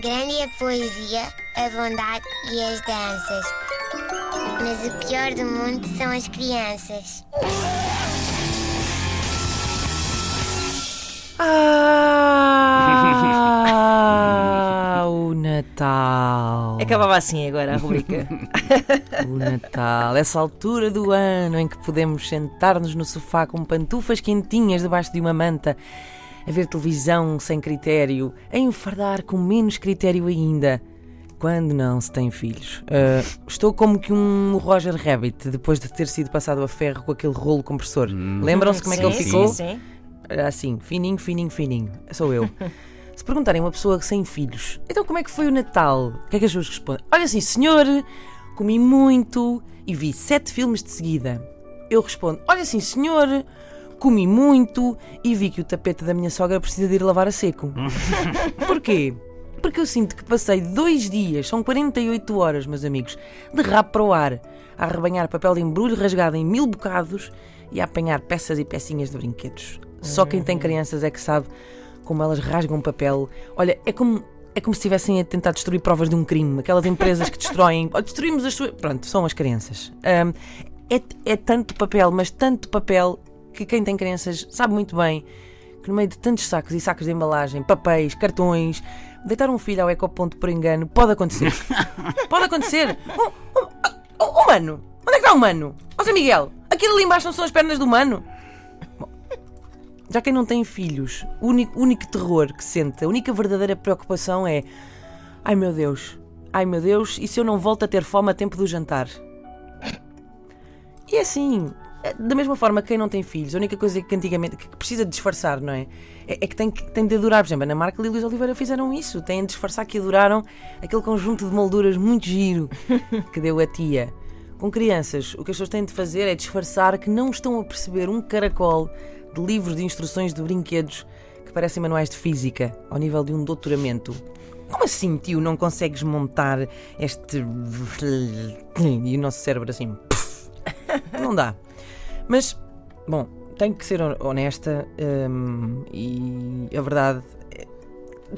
Grande é a poesia, a bondade e as danças. Mas o pior do mundo são as crianças. Ah, o Natal. Acabava assim agora a rubrica. O Natal, essa altura do ano em que podemos sentar-nos no sofá com pantufas quentinhas debaixo de uma manta, a ver televisão sem critério, a enfardar com menos critério ainda. Quando não se tem filhos. Ah, estou como que um Roger Rabbit depois de ter sido passado a ferro com aquele rolo compressor. Lembram-se como é que ele Sim, ficou? Sim, sim. Era assim, fininho, fininho, fininho. Sou eu. Se perguntarem a uma pessoa sem filhos, então como é que foi o Natal? O que é que as pessoas respondem? Olha assim, senhor, comi muito e vi sete filmes de seguida. Eu respondo, olha assim, senhor, comi muito e vi que o tapete da minha sogra precisa de ir lavar a seco. Porquê? Porque eu sinto que passei dois dias, são 48 horas, meus amigos, de rabo para o ar, a arrebanhar papel de embrulho rasgado em mil bocados e a apanhar peças e pecinhas de brinquedos. Só quem tem crianças é que sabe como elas rasgam papel. Olha, é como. É como se estivessem a tentar destruir provas de um crime. Aquelas empresas que destroem. "Oh, destruímos as suas. Pronto, são as crianças. Ahm, é, é tanto papel, mas tanto papel, que quem tem crianças sabe muito bem que no meio de tantos sacos e sacos de embalagem, papéis, cartões, deitar um filho ao ecoponto por engano pode acontecer. pode acontecer. Um, um, um, humano! Onde é que está o humano? Ó Zé Miguel, aquilo ali embaixo não são as pernas do humano? Bom, Já quem não tem filhos, o único, único terror que sente, a única verdadeira preocupação é Ai meu Deus, ai meu Deus, e se eu não volto a ter fome a tempo do jantar? E é assim, da mesma forma que quem não tem filhos, a única coisa que antigamente que precisa disfarçar, não é? É, é que, tem que tem de adorar. Por exemplo, Ana Marca e Luís Oliveira fizeram isso. Têm de disfarçar que adoraram aquele conjunto de molduras muito giro que deu a tia. Com crianças, o que as pessoas têm de fazer é disfarçar que não estão a perceber um caracol de livros de instruções de brinquedos que parecem manuais de física, ao nível de um doutoramento. Como assim, tio, não consegues montar este. E o nosso cérebro assim. Não dá. Mas, bom, tenho que ser honesta hum, e a verdade. é-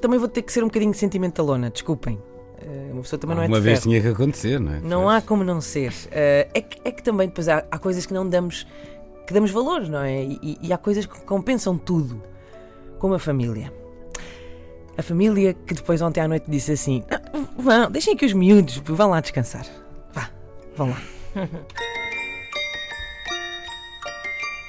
Também vou ter que ser um bocadinho sentimentalona, desculpem. Eh, Uma pessoa também não é Uma de vez ferro. tinha que acontecer, não é? Não há como não ser. Eh, é, que, é que também depois há, há coisas que não damos que damos valor, não é? E, e- e há coisas que compensam tudo, como a família. A família que depois ontem à noite disse assim: "Ah, vão, deixem que os miúdos vão lá descansar. Vá, vão lá.